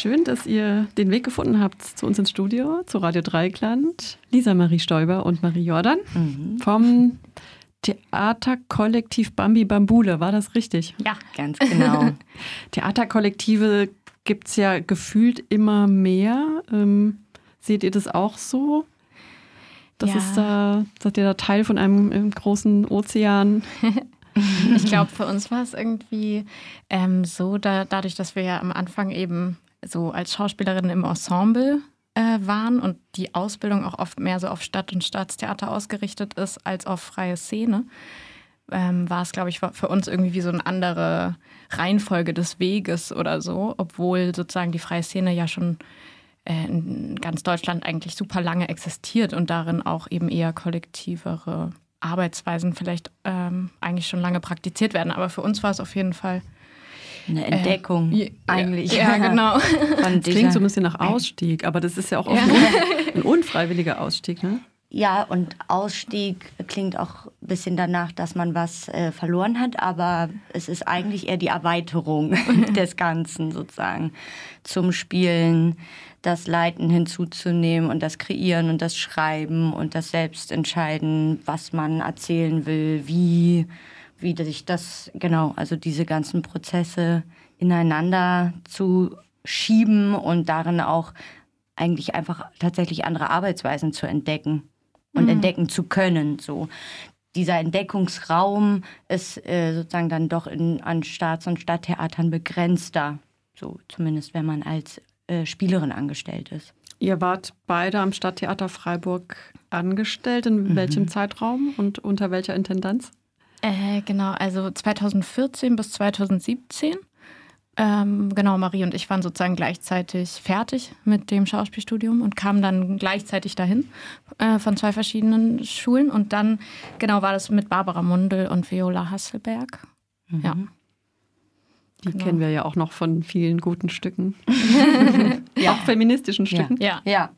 Schön, dass ihr den Weg gefunden habt zu uns ins Studio, zu Radio Dreikland. Lisa Marie Stoiber und Marie Jordan mhm. vom Theaterkollektiv Bambi Bambule. War das richtig? Ja, ganz genau. Theaterkollektive gibt es ja gefühlt immer mehr. Ähm, seht ihr das auch so? Das ja. ist da, seid ihr da Teil von einem großen Ozean? ich glaube, für uns war es irgendwie ähm, so, da, dadurch, dass wir ja am Anfang eben so als Schauspielerin im Ensemble äh, waren und die Ausbildung auch oft mehr so auf Stadt- und Staatstheater ausgerichtet ist als auf freie Szene, ähm, war es, glaube ich, für uns irgendwie wie so eine andere Reihenfolge des Weges oder so, obwohl sozusagen die freie Szene ja schon äh, in ganz Deutschland eigentlich super lange existiert und darin auch eben eher kollektivere Arbeitsweisen vielleicht ähm, eigentlich schon lange praktiziert werden. Aber für uns war es auf jeden Fall eine äh, Entdeckung äh, eigentlich. Ja, genau. das klingt so ein bisschen nach Ausstieg, aber das ist ja auch oft ja. ein unfreiwilliger Ausstieg, ne? Ja, und Ausstieg klingt auch ein bisschen danach, dass man was äh, verloren hat, aber es ist eigentlich eher die Erweiterung des Ganzen sozusagen zum Spielen, das Leiten hinzuzunehmen und das Kreieren und das Schreiben und das Selbstentscheiden, was man erzählen will, wie wie sich das, genau, also diese ganzen Prozesse ineinander zu schieben und darin auch eigentlich einfach tatsächlich andere Arbeitsweisen zu entdecken und mhm. entdecken zu können. So. Dieser Entdeckungsraum ist äh, sozusagen dann doch in, an Staats- und Stadttheatern begrenzter, so zumindest wenn man als äh, Spielerin angestellt ist. Ihr wart beide am Stadttheater Freiburg angestellt. In mhm. welchem Zeitraum und unter welcher Intendanz? Äh, genau, also 2014 bis 2017. Ähm, genau, Marie und ich waren sozusagen gleichzeitig fertig mit dem Schauspielstudium und kamen dann gleichzeitig dahin äh, von zwei verschiedenen Schulen. Und dann, genau, war das mit Barbara Mundel und Viola Hasselberg. Mhm. Ja. Die genau. kennen wir ja auch noch von vielen guten Stücken. ja. Auch feministischen Stücken. Ja. ja.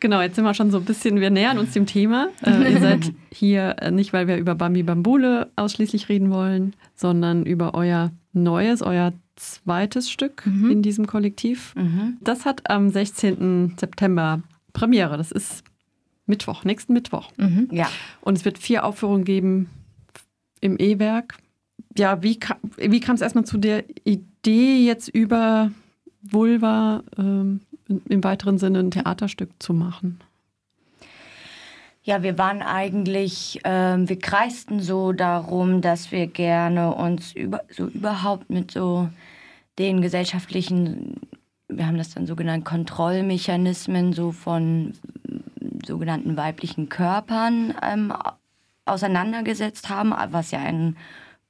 Genau, jetzt sind wir schon so ein bisschen, wir nähern uns dem Thema. Äh, ihr seid hier äh, nicht, weil wir über Bambi Bambule ausschließlich reden wollen, sondern über euer neues, euer zweites Stück mhm. in diesem Kollektiv. Mhm. Das hat am 16. September Premiere. Das ist Mittwoch, nächsten Mittwoch. Mhm. Ja. Und es wird vier Aufführungen geben im E-Werk. Ja, wie, wie kam es erstmal zu der Idee, jetzt über Vulva ähm, im weiteren Sinne ein Theaterstück zu machen? Ja, wir waren eigentlich, äh, wir kreisten so darum, dass wir gerne uns über, so überhaupt mit so den gesellschaftlichen, wir haben das dann so genannt, Kontrollmechanismen so von sogenannten weiblichen Körpern ähm, auseinandergesetzt haben, was ja ein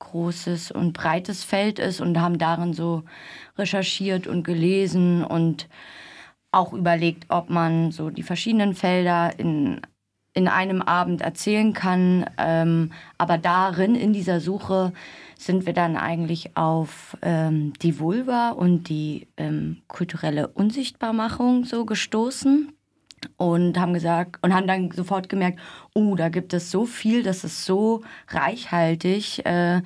großes und breites Feld ist und haben darin so recherchiert und gelesen und auch überlegt, ob man so die verschiedenen Felder in, in einem Abend erzählen kann. Ähm, aber darin, in dieser Suche, sind wir dann eigentlich auf ähm, die Vulva und die ähm, kulturelle Unsichtbarmachung so gestoßen und haben gesagt und haben dann sofort gemerkt, oh, da gibt es so viel, das ist so reichhaltig. Äh,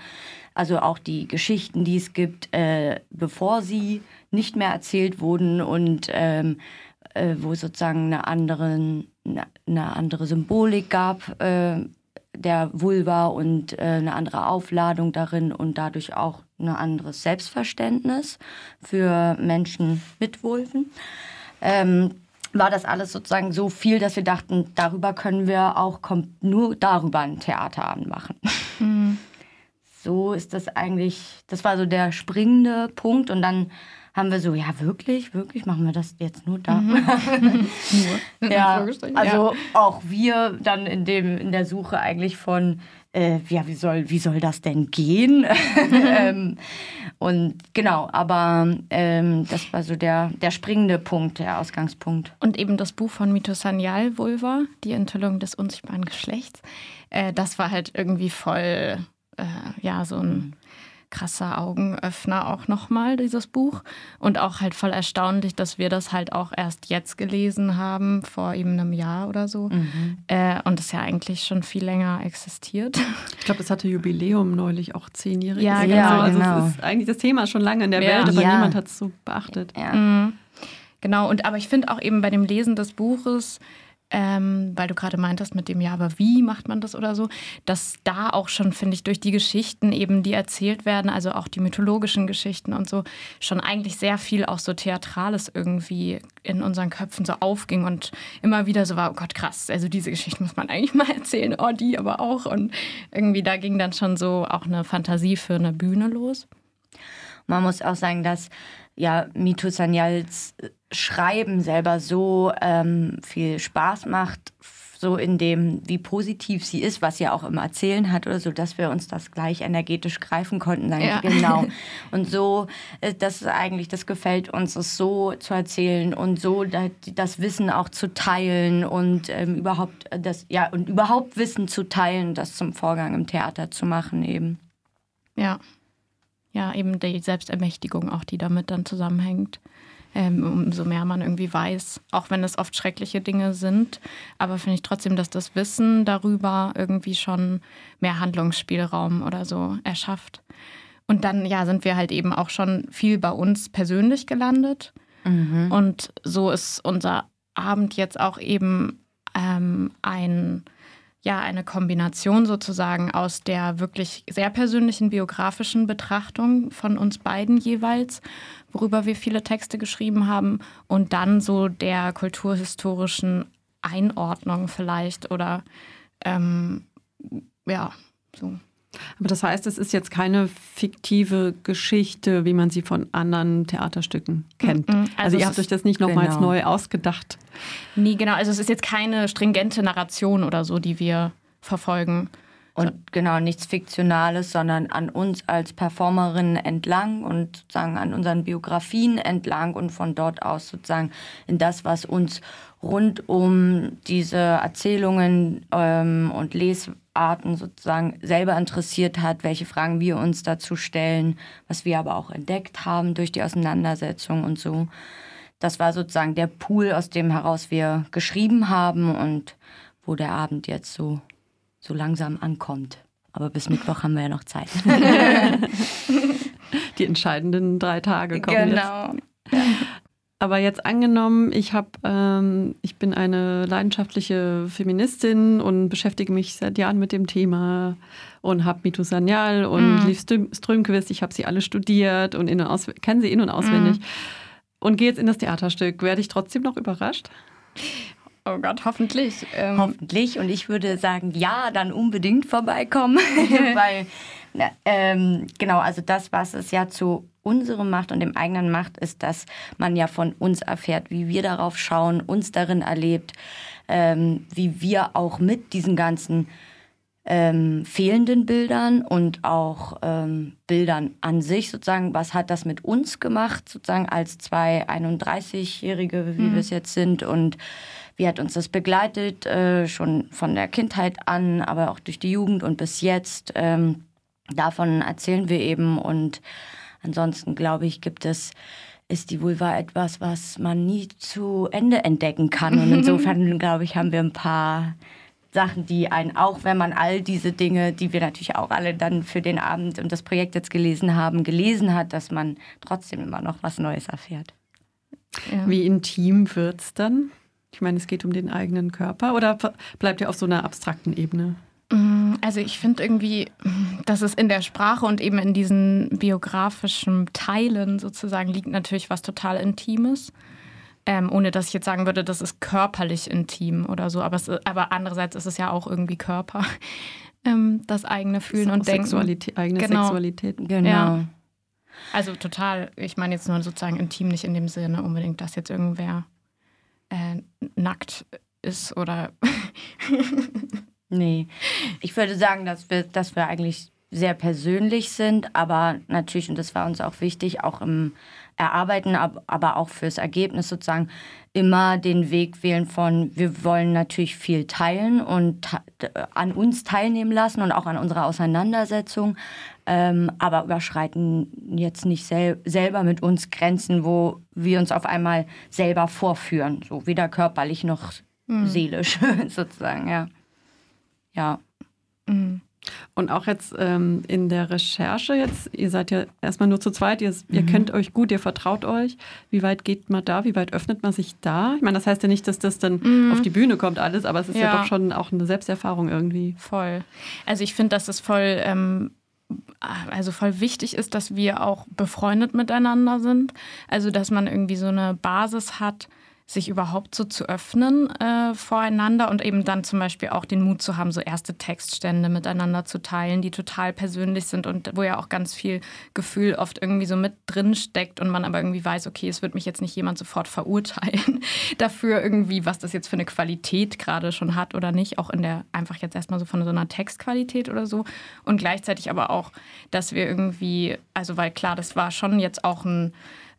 also auch die Geschichten, die es gibt, äh, bevor sie nicht mehr erzählt wurden und ähm, äh, wo sozusagen eine andere, eine andere Symbolik gab äh, der Vulva und äh, eine andere Aufladung darin und dadurch auch ein anderes Selbstverständnis für Menschen mit Vulven. Ähm, war das alles sozusagen so viel, dass wir dachten, darüber können wir auch nur darüber ein Theaterabend machen. So ist das eigentlich, das war so der springende Punkt und dann haben wir so, ja, wirklich, wirklich, machen wir das jetzt nur da? Mhm. nur. ja, also ja. auch wir dann in, dem, in der Suche eigentlich von, äh, ja, wie soll, wie soll das denn gehen? ähm, und genau, aber ähm, das war so der, der springende Punkt, der Ausgangspunkt. Und eben das Buch von Mito Sanyal, Vulva, die Enthüllung des unsichtbaren Geschlechts, äh, das war halt irgendwie voll, äh, ja, so ein krasser Augenöffner auch nochmal, dieses Buch. Und auch halt voll erstaunlich, dass wir das halt auch erst jetzt gelesen haben, vor eben einem Jahr oder so. Mhm. Äh, und das ja eigentlich schon viel länger existiert. Ich glaube, es hatte Jubiläum neulich auch zehnjähriges. Ja, genau. Also genau. es ist eigentlich das Thema schon lange in der ja. Welt, aber ja. niemand hat es so beachtet. Ja. Mhm. Genau, und aber ich finde auch eben bei dem Lesen des Buches, ähm, weil du gerade meintest mit dem, ja, aber wie macht man das oder so, dass da auch schon, finde ich, durch die Geschichten eben, die erzählt werden, also auch die mythologischen Geschichten und so, schon eigentlich sehr viel auch so Theatrales irgendwie in unseren Köpfen so aufging und immer wieder so war, oh Gott, krass, also diese Geschichte muss man eigentlich mal erzählen, oh, die aber auch. Und irgendwie da ging dann schon so auch eine Fantasie für eine Bühne los. Man muss auch sagen, dass ja Mito Sanyals äh, Schreiben selber so ähm, viel Spaß macht, so in dem, wie positiv sie ist, was sie auch im Erzählen hat oder so, dass wir uns das gleich energetisch greifen konnten. Sagen, ja. Genau. Und so, äh, das ist eigentlich, das gefällt uns, es so zu erzählen und so das Wissen auch zu teilen und ähm, überhaupt äh, das, ja, und überhaupt Wissen zu teilen, das zum Vorgang im Theater zu machen eben. Ja ja, eben die Selbstermächtigung auch, die damit dann zusammenhängt. Ähm, umso mehr man irgendwie weiß, auch wenn es oft schreckliche Dinge sind. Aber finde ich trotzdem, dass das Wissen darüber irgendwie schon mehr Handlungsspielraum oder so erschafft. Und dann, ja, sind wir halt eben auch schon viel bei uns persönlich gelandet. Mhm. Und so ist unser Abend jetzt auch eben ähm, ein ja eine Kombination sozusagen aus der wirklich sehr persönlichen biografischen Betrachtung von uns beiden jeweils, worüber wir viele Texte geschrieben haben, und dann so der kulturhistorischen Einordnung vielleicht oder ähm, ja, so. Aber das heißt, es ist jetzt keine fiktive Geschichte, wie man sie von anderen Theaterstücken kennt. Also, also ihr habt euch das nicht nochmals genau. neu ausgedacht. Nee, genau. Also es ist jetzt keine stringente Narration oder so, die wir verfolgen. Und genau, nichts Fiktionales, sondern an uns als Performerinnen entlang und sozusagen an unseren Biografien entlang und von dort aus sozusagen in das, was uns rund um diese Erzählungen ähm, und Lesarten sozusagen selber interessiert hat, welche Fragen wir uns dazu stellen, was wir aber auch entdeckt haben durch die Auseinandersetzung und so. Das war sozusagen der Pool, aus dem heraus wir geschrieben haben und wo der Abend jetzt so so langsam ankommt. Aber bis Mittwoch haben wir ja noch Zeit. Die entscheidenden drei Tage kommen genau. jetzt. Aber jetzt angenommen, ich habe, ähm, ich bin eine leidenschaftliche Feministin und beschäftige mich seit Jahren mit dem Thema und habe Mitu Sanyal und mm. Liv Strömquist, ich habe sie alle studiert und kenne sie in- und auswendig mm. und gehe jetzt in das Theaterstück. Werde ich trotzdem noch überrascht? Oh Gott, hoffentlich. Ähm hoffentlich. Und ich würde sagen, ja, dann unbedingt vorbeikommen. Weil, na, ähm, genau, also das, was es ja zu unserem macht und dem eigenen macht, ist, dass man ja von uns erfährt, wie wir darauf schauen, uns darin erlebt, ähm, wie wir auch mit diesen ganzen ähm, fehlenden Bildern und auch ähm, Bildern an sich sozusagen, was hat das mit uns gemacht, sozusagen als zwei 31-Jährige, wie mhm. wir es jetzt sind und wie hat uns das begleitet, äh, schon von der Kindheit an, aber auch durch die Jugend und bis jetzt. Ähm, davon erzählen wir eben und ansonsten glaube ich, gibt es ist die Vulva etwas, was man nie zu Ende entdecken kann. Und insofern, glaube ich, haben wir ein paar Sachen, die einen, auch wenn man all diese Dinge, die wir natürlich auch alle dann für den Abend und das Projekt jetzt gelesen haben, gelesen hat, dass man trotzdem immer noch was Neues erfährt. Ja. Wie intim wird es dann? Ich meine, es geht um den eigenen Körper oder bleibt ihr auf so einer abstrakten Ebene? Mm, also ich finde irgendwie, dass es in der Sprache und eben in diesen biografischen Teilen sozusagen liegt natürlich was total Intimes. Ähm, ohne dass ich jetzt sagen würde, das ist körperlich intim oder so. Aber, es, aber andererseits ist es ja auch irgendwie Körper. Ähm, das eigene Fühlen das und Denken. Sexualität, eigene genau. Sexualität. Genau. Ja. Also total, ich meine jetzt nur sozusagen intim, nicht in dem Sinne unbedingt, dass jetzt irgendwer äh, nackt ist oder. nee. Ich würde sagen, dass wir, dass wir eigentlich sehr persönlich sind, aber natürlich, und das war uns auch wichtig, auch im Erarbeiten, aber auch fürs Ergebnis sozusagen immer den Weg wählen von, wir wollen natürlich viel teilen und an uns teilnehmen lassen und auch an unserer Auseinandersetzung, ähm, aber überschreiten jetzt nicht sel selber mit uns Grenzen, wo wir uns auf einmal selber vorführen, so weder körperlich noch mhm. seelisch sozusagen, ja. Ja. Mhm. Und auch jetzt ähm, in der Recherche jetzt, ihr seid ja erstmal nur zu zweit, ihr, mhm. ihr kennt euch gut, ihr vertraut euch. Wie weit geht man da? Wie weit öffnet man sich da? Ich meine, das heißt ja nicht, dass das dann mhm. auf die Bühne kommt alles, aber es ist ja. ja doch schon auch eine Selbsterfahrung irgendwie. Voll. Also ich finde, dass es voll, ähm, also voll wichtig ist, dass wir auch befreundet miteinander sind. Also dass man irgendwie so eine Basis hat, sich überhaupt so zu öffnen äh, voreinander und eben dann zum Beispiel auch den Mut zu haben, so erste Textstände miteinander zu teilen, die total persönlich sind und wo ja auch ganz viel Gefühl oft irgendwie so mit drin steckt und man aber irgendwie weiß, okay, es wird mich jetzt nicht jemand sofort verurteilen dafür irgendwie, was das jetzt für eine Qualität gerade schon hat oder nicht, auch in der einfach jetzt erstmal so von so einer Textqualität oder so. Und gleichzeitig aber auch, dass wir irgendwie, also weil klar, das war schon jetzt auch ein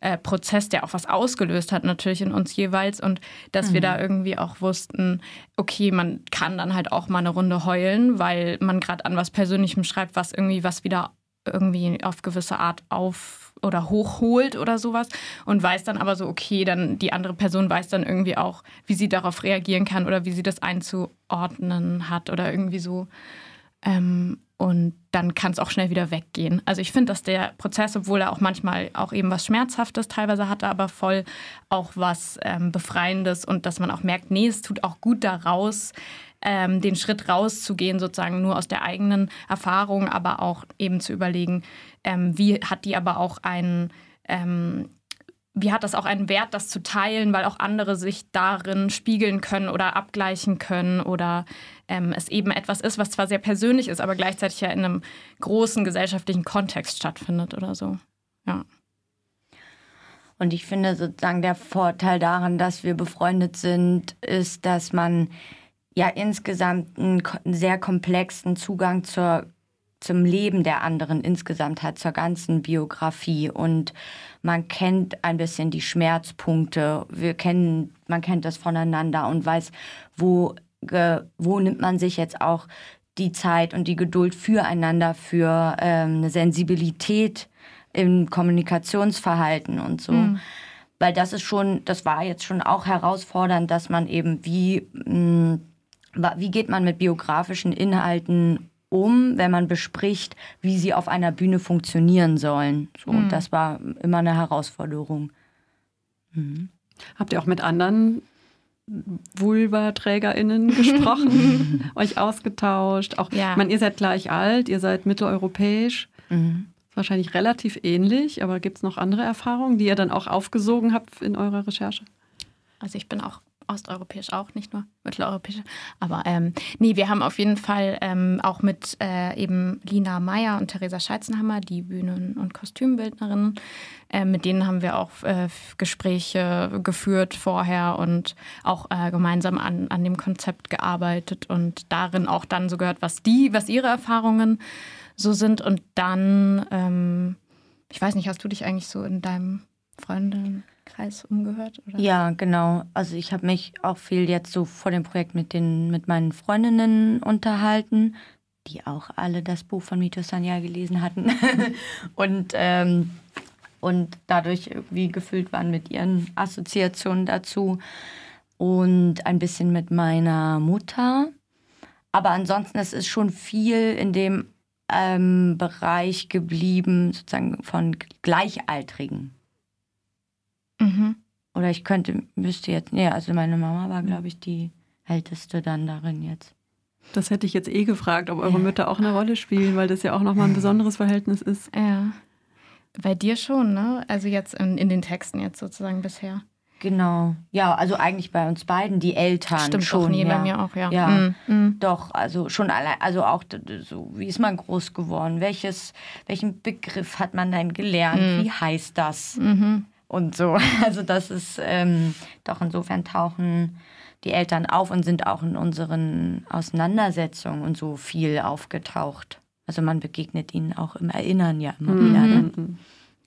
äh, Prozess, der auch was ausgelöst hat, natürlich in uns jeweils. Und dass mhm. wir da irgendwie auch wussten, okay, man kann dann halt auch mal eine Runde heulen, weil man gerade an was Persönlichem schreibt, was irgendwie was wieder irgendwie auf gewisse Art auf oder hochholt oder sowas und weiß dann aber so, okay, dann die andere Person weiß dann irgendwie auch, wie sie darauf reagieren kann oder wie sie das einzuordnen hat oder irgendwie so. Ähm, und dann kann es auch schnell wieder weggehen. Also ich finde, dass der Prozess, obwohl er auch manchmal auch eben was Schmerzhaftes teilweise hatte, aber voll auch was ähm, Befreiendes und dass man auch merkt, nee, es tut auch gut daraus, ähm, den Schritt rauszugehen, sozusagen nur aus der eigenen Erfahrung, aber auch eben zu überlegen, ähm, wie hat die aber auch einen ähm, wie hat das auch einen Wert, das zu teilen, weil auch andere sich darin spiegeln können oder abgleichen können oder ähm, es eben etwas ist, was zwar sehr persönlich ist, aber gleichzeitig ja in einem großen gesellschaftlichen Kontext stattfindet oder so. Ja. Und ich finde sozusagen der Vorteil daran, dass wir befreundet sind, ist, dass man ja insgesamt einen sehr komplexen Zugang zur zum Leben der anderen insgesamt hat, zur ganzen Biografie. Und man kennt ein bisschen die Schmerzpunkte. Wir kennen, man kennt das voneinander und weiß, wo, wo nimmt man sich jetzt auch die Zeit und die Geduld füreinander, für ähm, eine Sensibilität im Kommunikationsverhalten und so. Mhm. Weil das ist schon, das war jetzt schon auch herausfordernd, dass man eben wie, mh, mm, wie geht man mit biografischen Inhalten um, wenn man bespricht, wie sie auf einer Bühne funktionieren sollen. So, mhm. Das war immer eine Herausforderung. Mhm. Habt ihr auch mit anderen Vulva-TrägerInnen gesprochen, euch ausgetauscht? Auch, ja. ich meine, ihr seid gleich alt, ihr seid mitteleuropäisch. Mhm. Wahrscheinlich relativ ähnlich, aber gibt es noch andere Erfahrungen, die ihr dann auch aufgesogen habt in eurer Recherche? Also ich bin auch osteuropäisch auch, nicht nur mitteleuropäisch. Aber ähm, nee, wir haben auf jeden Fall ähm, auch mit äh, eben Lina Meyer und Theresa Scheizenhammer, die Bühnen- und Kostümbildnerinnen, äh, mit denen haben wir auch äh, Gespräche geführt vorher und auch äh, gemeinsam an, an dem Konzept gearbeitet und darin auch dann so gehört, was die, was ihre Erfahrungen so sind. Und dann, ähm, ich weiß nicht, hast du dich eigentlich so in deinem Freundin Kreis umgehört? Oder? Ja, genau. Also ich habe mich auch viel jetzt so vor dem Projekt mit, den, mit meinen Freundinnen unterhalten, die auch alle das Buch von Mito Sanya gelesen hatten und, ähm, und dadurch irgendwie gefüllt waren mit ihren Assoziationen dazu und ein bisschen mit meiner Mutter. Aber ansonsten es ist schon viel in dem ähm, Bereich geblieben, sozusagen von Gleichaltrigen. Mhm. Oder ich könnte, müsste jetzt, nee, also meine Mama war, glaube ich, die älteste dann darin jetzt. Das hätte ich jetzt eh gefragt, ob eure Mütter auch eine Rolle spielen, weil das ja auch nochmal ein besonderes Verhältnis ist. Ja. Bei dir schon, ne? Also jetzt in, in den Texten jetzt sozusagen bisher. Genau. Ja, also eigentlich bei uns beiden, die Eltern Stimmt schon. nee, ja. bei mir auch, ja. Ja, mhm. mhm. doch, also schon allein, also auch so, wie ist man groß geworden? Welches, welchen Begriff hat man dann gelernt? Mhm. Wie heißt das? Mhm und so. Also das ist ähm, doch insofern tauchen die Eltern auf und sind auch in unseren Auseinandersetzungen und so viel aufgetaucht. Also man begegnet ihnen auch im Erinnern ja immer mhm. wieder. Ne?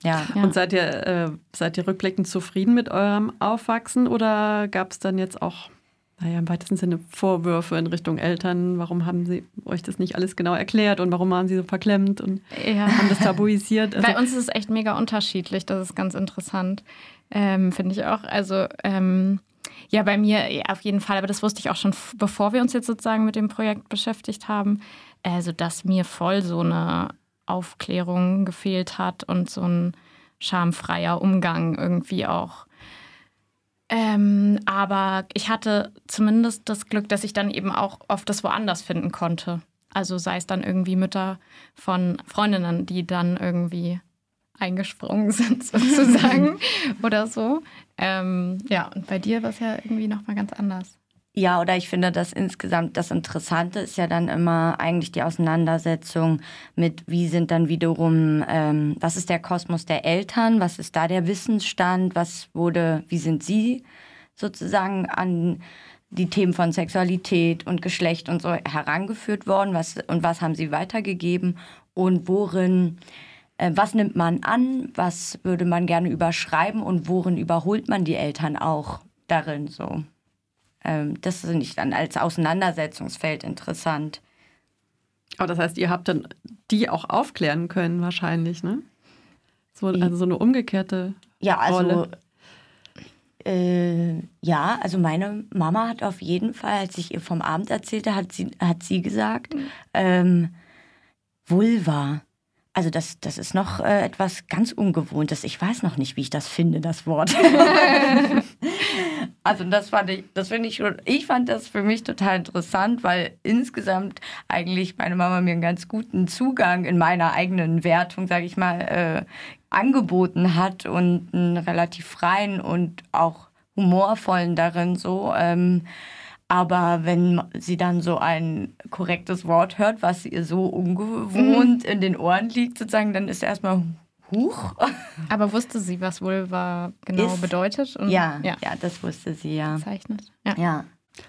Ja. Und seid ihr, äh, seid ihr rückblickend zufrieden mit eurem Aufwachsen oder gab es dann jetzt auch, naja, im weitesten Sinne Vorwürfe in Richtung Eltern? Warum haben sie euch das nicht alles genau erklärt und warum waren sie so verklemmt und Ja. haben das tabuisiert? Also, Bei uns ist es echt mega unterschiedlich. Das ist ganz interessant, ähm, finde ich auch. Also ähm, ja, bei mir ja, auf jeden Fall. Aber das wusste ich auch schon, bevor wir uns jetzt sozusagen mit dem Projekt beschäftigt haben. Also, dass mir voll so eine Aufklärung gefehlt hat und so ein schamfreier Umgang irgendwie auch. Ähm, aber ich hatte zumindest das Glück, dass ich dann eben auch oft das woanders finden konnte. Also sei es dann irgendwie Mütter von Freundinnen, die dann irgendwie eingesprungen sind sozusagen oder so. Ähm, ja, und bei dir war es ja irgendwie nochmal ganz anders. Ja, oder ich finde, dass insgesamt das Interessante ist ja dann immer eigentlich die Auseinandersetzung mit, wie sind dann wiederum, ähm, was ist der Kosmos der Eltern, was ist da der Wissensstand, was wurde, wie sind sie sozusagen an die Themen von Sexualität und Geschlecht und so herangeführt worden, was und was haben sie weitergegeben? Und worin äh, was nimmt man an, was würde man gerne überschreiben? Und worin überholt man die Eltern auch darin so. Ähm, das finde ich dann als Auseinandersetzungsfeld interessant. aber das heißt, ihr habt dann die auch aufklären können wahrscheinlich, ne? So, also so eine umgekehrte Ja, also Rolle. äh, ja, also meine Mama hat auf jeden Fall, als ich ihr vom Abend erzählte, hat sie, hat sie gesagt, ähm, Vulva. Also das, das ist noch äh, etwas ganz Ungewohntes. Ich weiß noch nicht, wie ich das finde, das Wort. also das fand ich, das finde ich schon, ich fand das für mich total interessant, weil insgesamt eigentlich meine Mama mir einen ganz guten Zugang in meiner eigenen Wertung, sage ich mal, äh, angeboten hat und einen relativ freien und auch humorvollen darin so. Ähm, aber wenn sie dann so ein korrektes Wort hört, was ihr so ungewohnt in den Ohren liegt, sozusagen, dann ist erstmal Huch. Aber wusste sie, was Vulva genau Ist- bedeutet? Und, Ja, ja, ja. das wusste sie ja. Bezeichnet. Ja. Ja.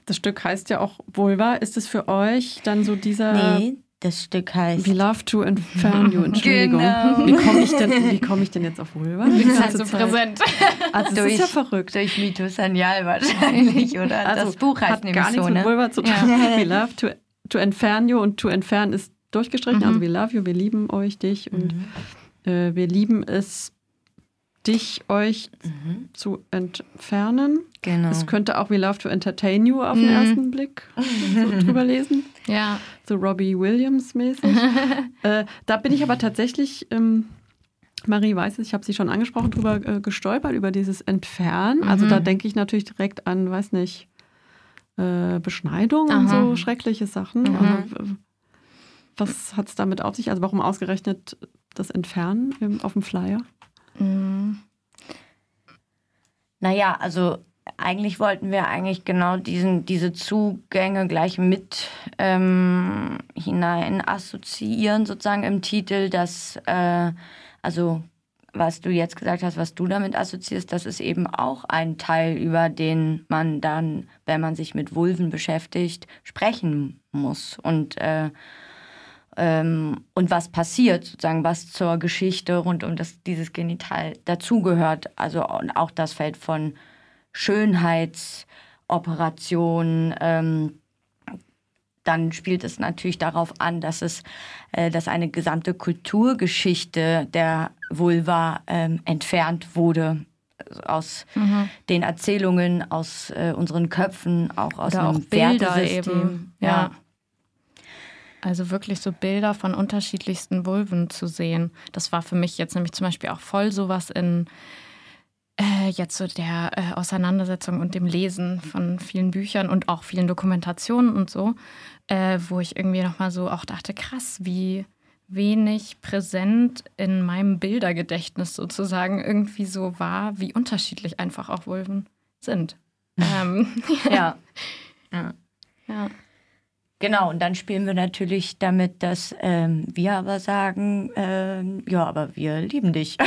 Das Stück heißt ja auch Vulva. Ist es für euch dann so dieser Nee, das Stück heißt. We love to entfern you, Entschuldigung. Genau. Wie komme ich, denn- wie komm ich denn jetzt auf Vulva? Die Ist halt so Zeit? präsent. Also das ist ja verrückt. Durch Mito Sanyal wahrscheinlich, oder? Also das Buch heißt hat nämlich gar nichts so, mit ne? Vulva zu tun. Ja. We love to, to entfern you und to entfernen ist durchgestrichen. Mhm. Also we love you, wir lieben euch, dich und äh, wir lieben es, dich, euch Mhm. zu entfernen. Genau. Es könnte auch We love to entertain you auf den Mhm. ersten Blick so drüber lesen. Ja. so Robbie Williams mäßig. äh, da bin ich aber tatsächlich, ähm, Marie weiß es, ich habe sie schon angesprochen, drüber äh, gestolpert, über dieses Entfernen. Also Mhm. da denke ich natürlich direkt an, weiß nicht, äh, Beschneidung und Aha. so schreckliche Sachen. Mhm. Also, was hat es damit auf sich? Also warum ausgerechnet das Entfernen im, auf dem Flyer? Mhm. Naja, also eigentlich wollten wir eigentlich genau diesen, diese Zugänge gleich mit ähm, hinein assoziieren, sozusagen im Titel, dass, äh, also was du jetzt gesagt hast, was du damit assoziierst, das ist eben auch ein Teil, über den man dann, wenn man sich mit Vulven beschäftigt, sprechen muss. Und äh, ähm, und was passiert, sozusagen, was zur Geschichte rund um das, dieses Genital dazugehört. Also und auch das Feld von Schönheitsoperationen. Ähm, dann spielt es natürlich darauf an, dass es, äh, dass eine gesamte Kulturgeschichte der Vulva ähm, entfernt wurde aus Mhm. den Erzählungen, aus äh, unseren Köpfen, auch aus Oder auch einem Bilder Wertesystem. eben. Ja. Also wirklich so Bilder von unterschiedlichsten Vulven zu sehen. Das war für mich jetzt nämlich zum Beispiel auch voll sowas in äh, jetzt so der äh, Auseinandersetzung und dem Lesen von vielen Büchern und auch vielen Dokumentationen und so, äh, wo ich irgendwie nochmal so auch dachte, krass, wie wenig präsent in meinem Bildergedächtnis sozusagen irgendwie so war, wie unterschiedlich einfach auch Vulven sind. ähm, Ja. ja. ja. Genau, und dann spielen wir natürlich damit, dass ähm, wir aber sagen, ähm, ja, aber wir lieben dich.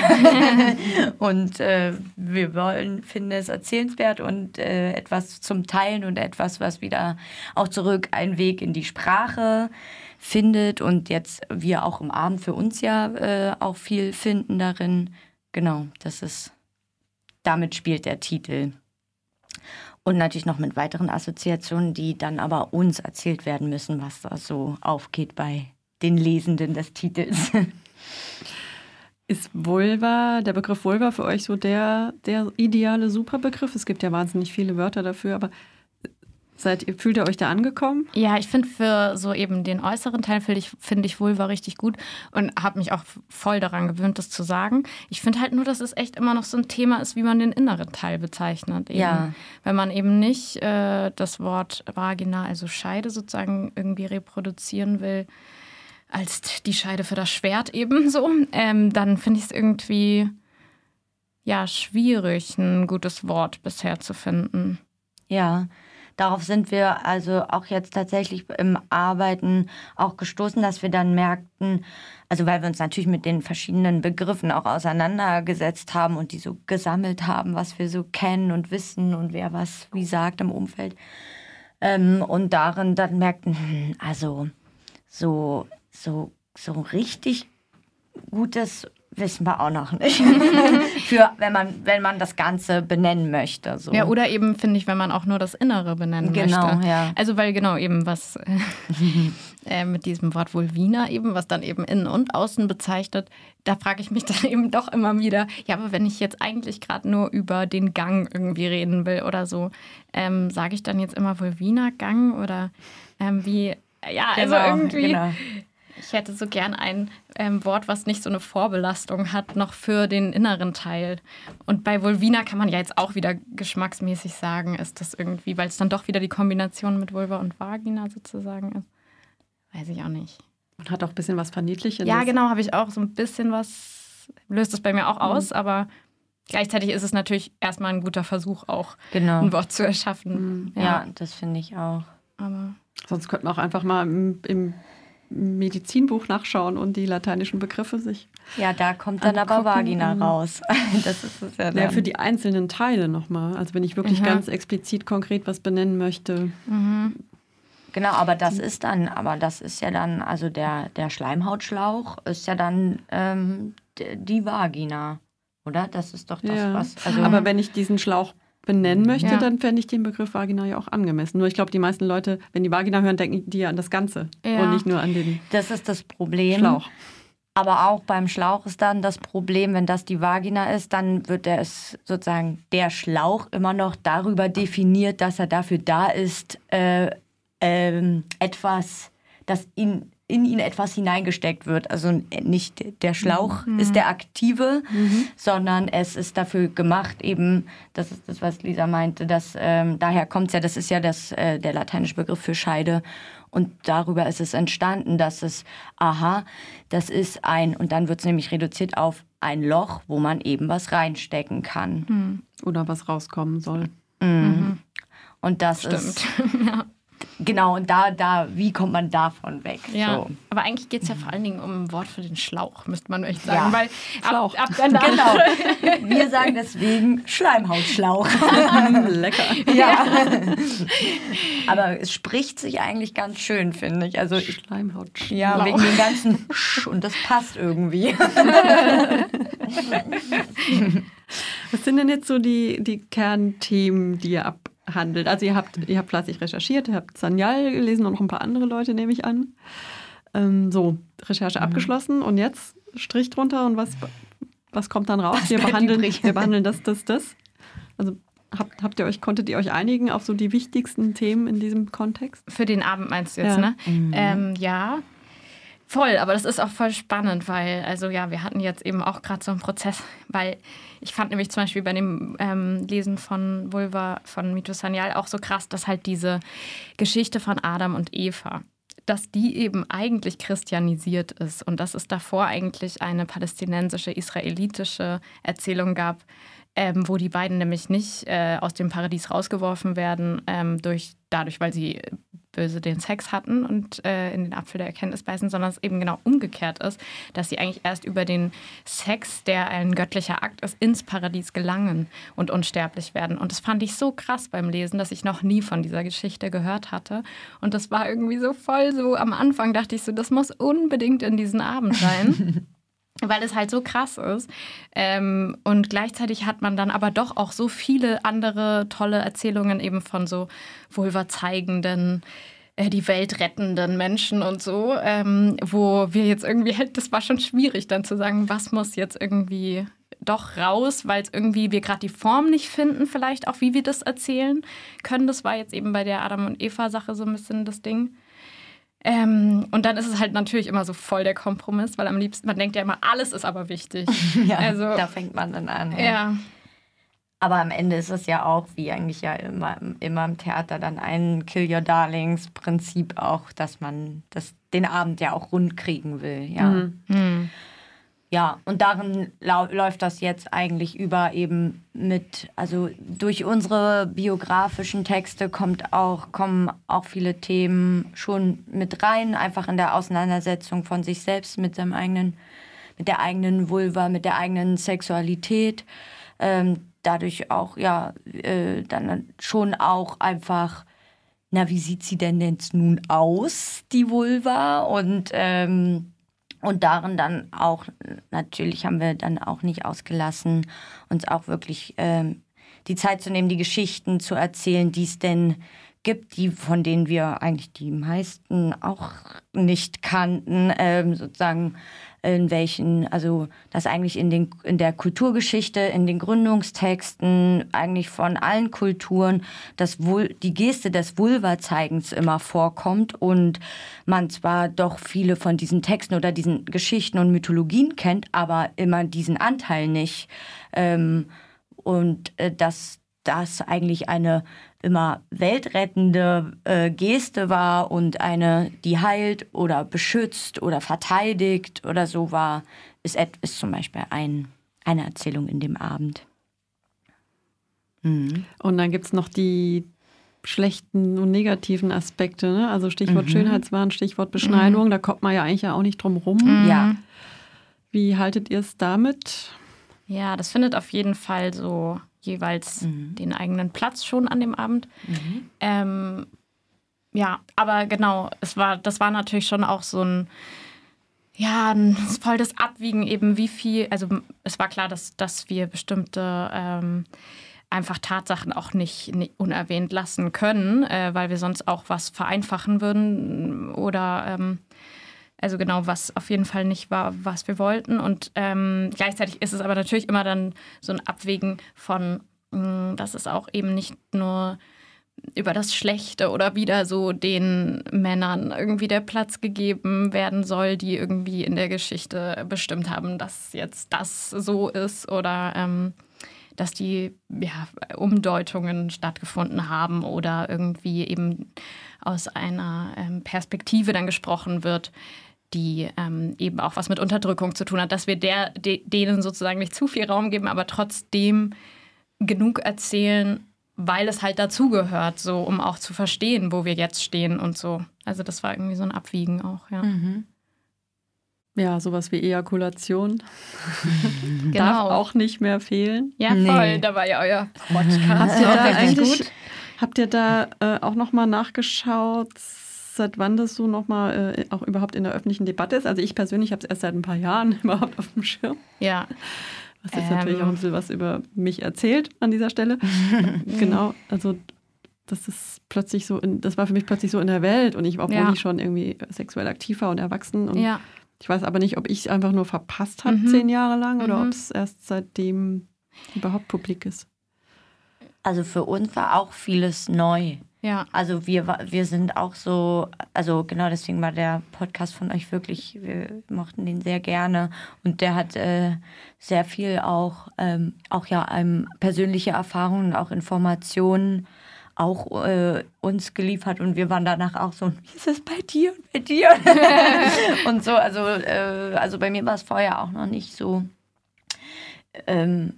und äh, wir wollen, finden es erzählenswert und äh, etwas zum Teilen und etwas, was wieder auch zurück einen Weg in die Sprache findet und jetzt wir auch im Abend für uns ja äh, auch viel finden darin, genau, das ist, damit spielt der Titel. Und natürlich noch mit weiteren Assoziationen, die dann aber uns erzählt werden müssen, was da so aufgeht bei den Lesenden des Titels. Ist Vulva, der Begriff Vulva für euch so der, der ideale Superbegriff? Es gibt ja wahnsinnig viele Wörter dafür, aber Seid ihr, fühlt ihr euch da angekommen? Ja, ich finde für so eben den äußeren Teil finde ich, find ich Vulva richtig gut und habe mich auch voll daran gewöhnt, das zu sagen. Ich finde halt nur, dass es echt immer noch so ein Thema ist, wie man den inneren Teil bezeichnet. Eben. Ja. Wenn man eben nicht äh, das Wort Vagina, also Scheide sozusagen irgendwie reproduzieren will, als die Scheide für das Schwert eben so, ähm, dann finde ich es irgendwie ja schwierig, ein gutes Wort bisher zu finden. Ja, darauf sind wir also auch jetzt tatsächlich im Arbeiten auch gestoßen, dass wir dann merkten, also weil wir uns natürlich mit den verschiedenen Begriffen auch auseinandergesetzt haben und die so gesammelt haben, was wir so kennen und wissen und wer was wie sagt im Umfeld. Ähm, und darin dann merkten, hm, also so, so, so richtig gutes wissen wir auch noch nicht. Für wenn man, wenn man das Ganze benennen möchte. So. Ja, oder eben, finde ich, wenn man auch nur das Innere benennen genau, möchte. Ja. Also weil genau eben was äh, mit diesem Wort Vulvina eben, was dann eben innen und außen bezeichnet, da frage ich mich dann eben doch immer wieder, ja, aber wenn ich jetzt eigentlich gerade nur über den Gang irgendwie reden will oder so, ähm, sage ich dann jetzt immer Vulvina-Gang oder ähm, wie, ja, also genau, irgendwie. Genau ich hätte so gern ein ähm, Wort, was nicht so eine Vorbelastung hat, noch für den inneren Teil. Und bei Vulvina kann man ja jetzt auch wieder geschmacksmäßig sagen, ist das irgendwie, weil es dann doch wieder die Kombination mit Vulva und Vagina sozusagen ist. Weiß ich auch nicht. Und hat auch ein bisschen was Verniedliches. Ja, genau, habe ich auch so ein bisschen was, löst das bei mir auch mhm. aus, aber gleichzeitig ist es natürlich erstmal ein guter Versuch, auch genau. ein Wort zu erschaffen. Mhm. Ja. ja, das finde ich auch. Aber Sonst könnten wir auch einfach mal im, im Medizinbuch nachschauen und die lateinischen Begriffe sich. Ja, da kommt dann aber Vagina raus. das ist es ja, dann. ja für die einzelnen Teile nochmal. Also wenn ich wirklich mhm. ganz explizit konkret was benennen möchte. Mhm. Genau, aber das ist dann, aber das ist ja dann, also der, der Schleimhautschlauch ist ja dann ähm, die Vagina, oder? Das ist doch das, ja. was. Also aber wenn ich diesen Schlauch benennen möchte, ja. dann fände ich den Begriff Vagina ja auch angemessen. Nur ich glaube, die meisten Leute, wenn die Vagina hören, denken die ja an das Ganze ja. und nicht nur an den Das ist das Problem. Schlauch. Aber auch beim Schlauch ist dann das Problem, wenn das die Vagina ist, dann wird es sozusagen der Schlauch immer noch darüber definiert, dass er dafür da ist, äh, äh, etwas, das ihn in ihn etwas hineingesteckt wird. Also nicht der Schlauch mhm. ist der aktive, mhm. sondern es ist dafür gemacht, eben, das ist das, was Lisa meinte, dass ähm, daher kommt es ja, das ist ja das, äh, der lateinische Begriff für Scheide. Und darüber ist es entstanden, dass es, aha, das ist ein, und dann wird es nämlich reduziert auf ein Loch, wo man eben was reinstecken kann. Mhm. Oder was rauskommen soll. Mhm. Mhm. Und das Stimmt. ist. ja. Genau, und da, da, wie kommt man davon weg? Ja, so. aber eigentlich geht es ja vor allen Dingen um ein Wort für den Schlauch, müsste man echt sagen. Ja. Weil Schlauch. Ab, ab genau. Wir sagen deswegen Schleimhautschlauch. Lecker. Ja. aber es spricht sich eigentlich ganz schön, finde ich. Also Schleimhautschlauch. Ja, wegen dem ganzen Sch und das passt irgendwie. Was sind denn jetzt so die, die Kernthemen, die ihr ab handelt. Also ihr habt, ihr habt fleißig recherchiert, ihr habt Sanyal gelesen und noch ein paar andere Leute, nehme ich an. Ähm, so, Recherche mhm. abgeschlossen und jetzt Strich drunter und was, was kommt dann raus? Wir behandeln, wir behandeln das, das, das. Also habt, habt ihr euch, konntet ihr euch einigen auf so die wichtigsten Themen in diesem Kontext? Für den Abend meinst du jetzt, ja. ne? Mhm. Ähm, ja, Voll, aber das ist auch voll spannend, weil, also ja, wir hatten jetzt eben auch gerade so einen Prozess, weil ich fand nämlich zum Beispiel bei dem ähm, Lesen von Vulva von Mito Sanyal auch so krass, dass halt diese Geschichte von Adam und Eva, dass die eben eigentlich christianisiert ist und dass es davor eigentlich eine palästinensische, israelitische Erzählung gab, ähm, wo die beiden nämlich nicht äh, aus dem Paradies rausgeworfen werden, ähm, durch, dadurch, weil sie böse den Sex hatten und äh, in den Apfel der Erkenntnis beißen, sondern es eben genau umgekehrt ist, dass sie eigentlich erst über den Sex, der ein göttlicher Akt ist, ins Paradies gelangen und unsterblich werden. Und das fand ich so krass beim Lesen, dass ich noch nie von dieser Geschichte gehört hatte. Und das war irgendwie so voll so, am Anfang dachte ich so, das muss unbedingt in diesen Abend sein. weil es halt so krass ist. Ähm, und gleichzeitig hat man dann aber doch auch so viele andere tolle Erzählungen eben von so vulva zeigenden, äh, die Welt rettenden Menschen und so, ähm, wo wir jetzt irgendwie das war schon schwierig dann zu sagen, was muss jetzt irgendwie doch raus, weil es irgendwie wir gerade die Form nicht finden, vielleicht auch, wie wir das erzählen können. Das war jetzt eben bei der Adam und Eva Sache so ein bisschen das Ding. Ähm, und dann ist es halt natürlich immer so voll der Kompromiss, weil am liebsten, man denkt ja immer, alles ist aber wichtig. ja, also, da fängt man dann an. Ja. ja. Aber am Ende ist es ja auch, wie eigentlich ja immer, immer im Theater, dann ein Kill Your Darlings Prinzip auch, dass man das, den Abend ja auch rund kriegen will. Ja. Mhm. Mhm. Ja, und darin läuft das jetzt eigentlich über eben mit, also durch unsere biografischen Texte kommt auch, kommen auch viele Themen schon mit rein, einfach in der Auseinandersetzung von sich selbst mit seinem eigenen, mit der eigenen Vulva, mit der eigenen Sexualität. Ähm, dadurch auch, ja, äh, dann schon auch einfach, na, wie sieht sie denn jetzt nun aus, die Vulva? Und ähm, und darin dann auch, natürlich haben wir dann auch nicht ausgelassen, uns auch wirklich ähm, die Zeit zu nehmen, die Geschichten zu erzählen, die es denn gibt, die von denen wir eigentlich die meisten auch nicht kannten, ähm, sozusagen in welchen, also das eigentlich in, den, in der Kulturgeschichte, in den Gründungstexten, eigentlich von allen Kulturen, dass wohl die Geste des Vulva-Zeigens immer vorkommt und man zwar doch viele von diesen Texten oder diesen Geschichten und Mythologien kennt, aber immer diesen Anteil nicht. Ähm, und äh, dass das eigentlich eine immer weltrettende äh, Geste war und eine, die heilt oder beschützt oder verteidigt oder so war, ist, ist zum Beispiel ein, eine Erzählung in dem Abend. Mhm. Und dann gibt es noch die schlechten und negativen Aspekte, ne? also Stichwort mhm. Schönheitswahn, Stichwort Beschneidung, mhm. da kommt man ja eigentlich ja auch nicht drum rum. Mhm. Ja. Wie haltet ihr es damit? Ja, das findet auf jeden Fall so jeweils mhm. den eigenen Platz schon an dem Abend. Mhm. Ähm, ja, aber genau, es war, das war natürlich schon auch so ein, ja, ein voll das Abwiegen eben, wie viel, also es war klar, dass, dass wir bestimmte ähm, einfach Tatsachen auch nicht, nicht unerwähnt lassen können, äh, weil wir sonst auch was vereinfachen würden oder ähm, also genau, was auf jeden Fall nicht war, was wir wollten. Und ähm, gleichzeitig ist es aber natürlich immer dann so ein Abwägen von, mh, mm, dass es auch eben nicht nur über das Schlechte oder wieder so den Männern irgendwie der Platz gegeben werden soll, die irgendwie in der Geschichte bestimmt haben, dass jetzt das so ist oder ähm, dass die ja, Umdeutungen stattgefunden haben oder irgendwie eben aus einer ähm, Perspektive dann gesprochen wird, die ähm, eben auch was mit Unterdrückung zu tun hat, dass wir der, de, denen sozusagen nicht zu viel Raum geben, aber trotzdem genug erzählen, weil es halt dazugehört, so um auch zu verstehen, wo wir jetzt stehen und so. Also das war irgendwie so ein Abwiegen auch, ja. Mhm. Ja, sowas wie Ejakulation genau. darf auch nicht mehr fehlen. Ja, voll. Nee. Da war ja euer Podcast. Habt ihr da eigentlich, gut. Habt ihr da äh, auch nochmal nachgeschaut, seit wann das so nochmal äh, auch überhaupt in der öffentlichen Debatte ist. Also ich persönlich habe es erst seit ein paar Jahren überhaupt auf dem Schirm. Ja. Was jetzt ähm. natürlich auch ein bisschen was über mich erzählt an dieser Stelle. genau, also das ist plötzlich so, in, das war für mich plötzlich so in der Welt und ich, obwohl ja. ich schon irgendwie sexuell aktiv war und erwachsen und ja. ich weiß aber nicht, ob ich es einfach nur verpasst habe mhm. zehn Jahre lang oder mhm. ob es erst seitdem überhaupt publik ist. Also für uns war auch vieles neu. Ja. Also wir, wir sind auch so, also genau deswegen war der Podcast von euch wirklich, wir mochten den sehr gerne und der hat äh, sehr viel auch, ähm, auch ja ähm, persönliche Erfahrungen, auch Informationen auch äh, uns geliefert und wir waren danach auch so, wie ist es bei dir und bei dir? und so, also, äh, also bei mir war es vorher auch noch nicht so ähm,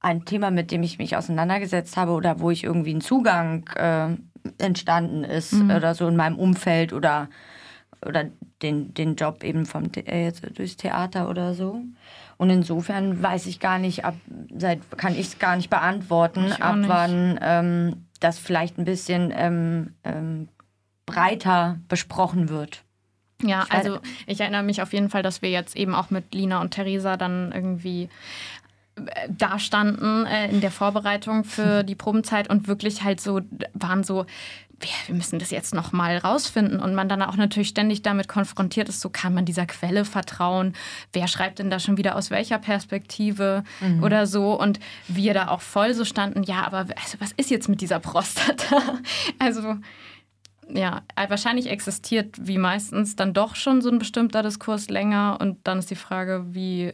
ein Thema, mit dem ich mich auseinandergesetzt habe oder wo ich irgendwie einen Zugang äh, entstanden ist mhm. oder so in meinem Umfeld oder, oder den, den Job eben vom äh, durchs Theater oder so. Und insofern weiß ich gar nicht, ab, seit, kann ich es gar nicht beantworten, ab nicht. wann ähm, das vielleicht ein bisschen ähm, ähm, breiter besprochen wird. Ja, ich also ich erinnere mich auf jeden Fall, dass wir jetzt eben auch mit Lina und Theresa dann irgendwie da standen äh, in der Vorbereitung für die Probenzeit und wirklich halt so waren so wir, müssen das jetzt noch mal rausfinden und man dann auch natürlich ständig damit konfrontiert ist, so kann man dieser Quelle vertrauen, wer schreibt denn da schon wieder aus welcher Perspektive mhm. oder so und wir da auch voll so standen, ja, aber also was ist jetzt mit dieser Prostata? Also ja, wahrscheinlich existiert wie meistens dann doch schon so ein bestimmter Diskurs länger und dann ist die Frage, wie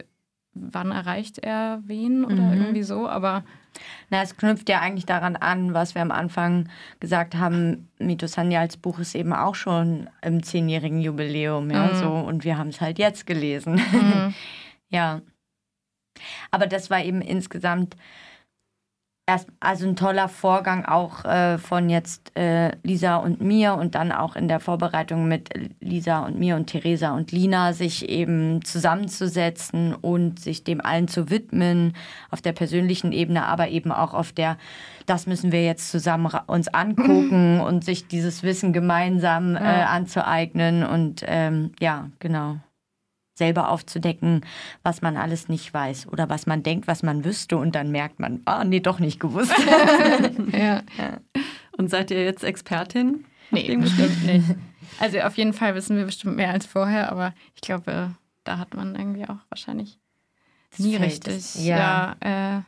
wann erreicht er wen oder mhm. irgendwie so, aber na, es knüpft ja eigentlich daran an, was wir am Anfang gesagt haben. Mito Sanyals Buch ist eben auch schon im zehnjährigen Jubiläum, ja, mhm. so und wir haben es halt jetzt gelesen. Mhm. ja. Aber das war eben insgesamt erst, also ein toller Vorgang auch äh, von jetzt äh, Lisa und mir und dann auch in der Vorbereitung mit Lisa und mir und Theresa und Lina sich eben zusammenzusetzen und sich dem allen zu widmen auf der persönlichen Ebene, aber eben auch auf der, das müssen wir jetzt zusammen uns angucken und sich dieses Wissen gemeinsam äh, anzueignen und ähm, ja, genau selber aufzudecken, was man alles nicht weiß oder was man denkt, was man wüsste und dann merkt man, ah, nee, doch nicht gewusst. ja. ja. Und seid ihr jetzt Expertin? Nee, bestimmt nicht. Also auf jeden Fall wissen wir bestimmt mehr als vorher, aber ich glaube, da hat man irgendwie auch wahrscheinlich nie richtig ja. ja äh,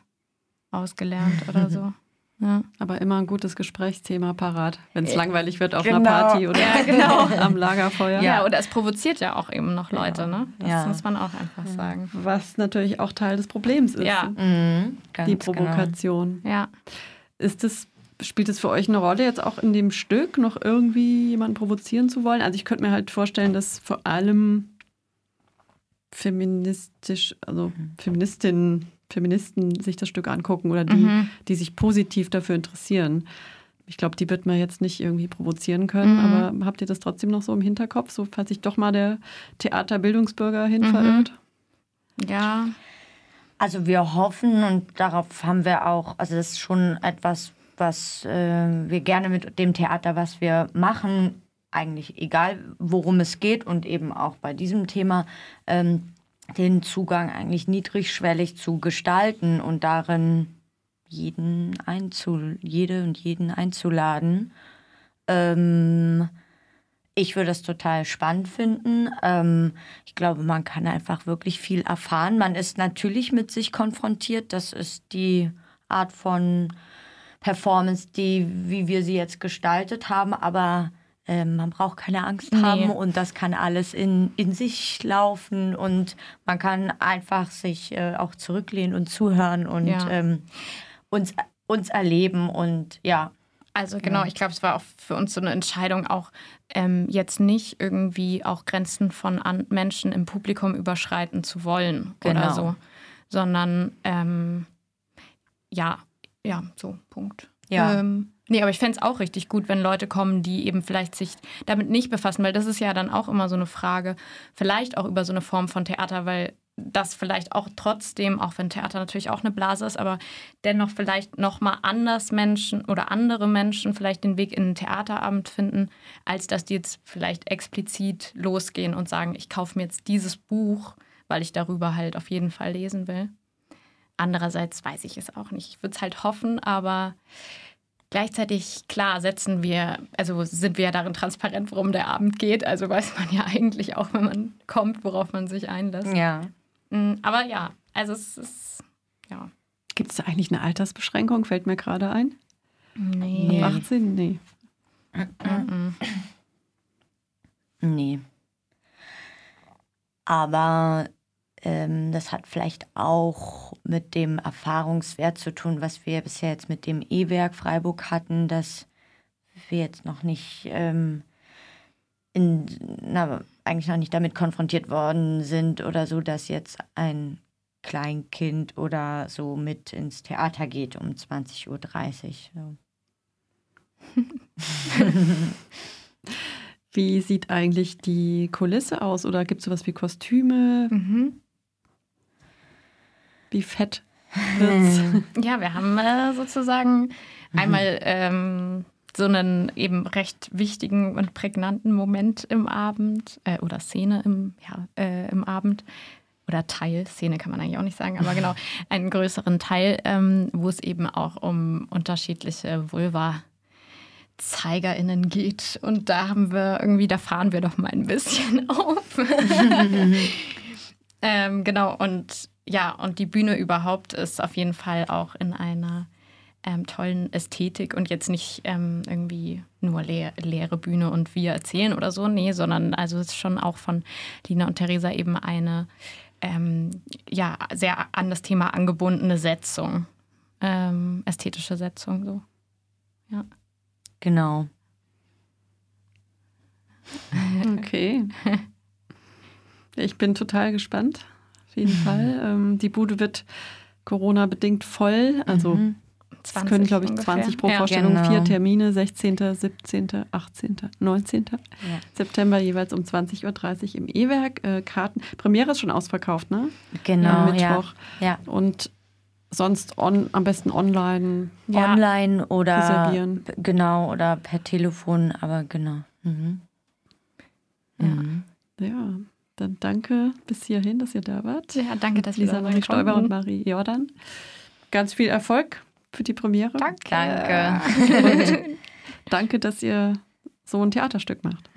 ausgelernt oder so. Ja. Aber immer ein gutes Gesprächsthema parat, wenn es langweilig wird auf genau. einer Party oder ja, genau. am Lagerfeuer. Ja, oder es provoziert ja auch eben noch Leute, ne? Das ja. muss man auch einfach sagen. Was natürlich auch Teil des Problems ist. Ja. Mhm, die genau. Provokation. Genau. Ja. Ist es, spielt es für euch eine Rolle, jetzt auch in dem Stück noch irgendwie jemanden provozieren zu wollen? Also ich könnte mir halt vorstellen, dass vor allem feministisch, also mhm. Feministinnen Feministen sich das Stück angucken oder die, mhm. die sich positiv dafür interessieren. Ich glaube, die wird man jetzt nicht irgendwie provozieren können, mhm. aber habt ihr das trotzdem noch so im Hinterkopf, so falls sich doch mal der Theaterbildungsbürger hin mhm. verirrt? Ja. Also wir hoffen und darauf haben wir auch, also das ist schon etwas, was äh, wir gerne mit dem Theater, was wir machen, eigentlich egal worum es geht und eben auch bei diesem Thema, ähm, den Zugang eigentlich niedrigschwellig zu gestalten und darin jeden einzu, jede und jeden einzuladen. Ähm, ich würde das total spannend finden. Ähm, ich glaube, man kann einfach wirklich viel erfahren. Man ist natürlich mit sich konfrontiert. Das ist die Art von Performance, die, wie wir sie jetzt gestaltet haben. Aber ähm, man braucht keine Angst nee. haben und das kann alles in, in sich laufen und man kann einfach sich äh, auch zurücklehnen und zuhören und ja. ähm, uns, uns erleben und ja. Also genau, ich glaube, es war auch für uns so eine Entscheidung, auch ähm, jetzt nicht irgendwie auch Grenzen von Menschen im Publikum überschreiten zu wollen genau. oder so, sondern ähm, ja, ja, so, Punkt. Ja. Ähm, Nee, aber ich fände es auch richtig gut, wenn Leute kommen, die eben vielleicht sich damit nicht befassen, weil das ist ja dann auch immer so eine Frage, vielleicht auch über so eine Form von Theater, weil das vielleicht auch trotzdem, auch wenn Theater natürlich auch eine Blase ist, aber dennoch vielleicht nochmal anders Menschen oder andere Menschen vielleicht den Weg in ein Theaterabend finden, als dass die jetzt vielleicht explizit losgehen und sagen, ich kaufe mir jetzt dieses Buch, weil ich darüber halt auf jeden Fall lesen will. Andererseits weiß ich es auch nicht. Ich würde es halt hoffen, aber Gleichzeitig, klar, setzen wir, also sind wir ja darin transparent, worum der Abend geht. Also weiß man ja eigentlich auch, wenn man kommt, worauf man sich einlässt. Ja. Mm, aber ja, also es ist, ja. Gibt es da eigentlich eine Altersbeschränkung? Fällt mir gerade ein. Nee. 18? Nee. Nee. Aber das hat vielleicht auch mit dem Erfahrungswert zu tun, was wir bisher jetzt mit dem E-Werk Freiburg hatten, dass wir jetzt noch nicht ähm, in, na, eigentlich noch nicht damit konfrontiert worden sind oder so, dass jetzt ein Kleinkind oder so mit ins Theater geht um 20.30 Uhr. So. Wie sieht eigentlich die Kulisse aus? Oder gibt es sowas wie Kostüme? Mhm. Wie fett wird's? Ja, wir haben äh, sozusagen mhm. einmal ähm, so einen eben recht wichtigen und prägnanten Moment im Abend äh, oder Szene im, ja, äh, im Abend oder Teil, Szene kann man eigentlich auch nicht sagen, aber genau, einen größeren Teil, ähm, wo es eben auch um unterschiedliche Vulva ZeigerInnen geht. Und da haben wir irgendwie, da fahren wir doch mal ein bisschen auf. ähm, genau, und ja, und die Bühne überhaupt ist auf jeden Fall auch in einer ähm, tollen Ästhetik und jetzt nicht ähm, irgendwie nur leer, leere Bühne und wir erzählen oder so, nee, sondern also es ist schon auch von Lina und Theresa eben eine ähm, ja, sehr an das Thema angebundene Setzung, ähm, ästhetische Setzung so. Ja. Genau. Okay. Ich bin total gespannt. Auf jeden Fall. Ähm, die Bude wird Corona-bedingt voll. Also mhm. es können, glaube ich, 20 pro ja, Vorstellung, genau. vier Termine, 16., 17., 18., 19. Ja. September jeweils um 20.30 Uhr im E-Werk. Äh, Karten. Premiere ist schon ausverkauft, ne? Genau. Am Mittwoch. Ja. ja. Und sonst on, am besten online. Ja. Online oder reservieren. genau oder per Telefon, aber genau. Mhm. Ja. Mhm. ja, dann danke bis hierhin, dass ihr da wart. Ja, danke, dass Lisa Marie Stoiber und Marie Jordan. Ganz viel Erfolg für die Premiere. Danke. Danke. danke, dass ihr so ein Theaterstück macht.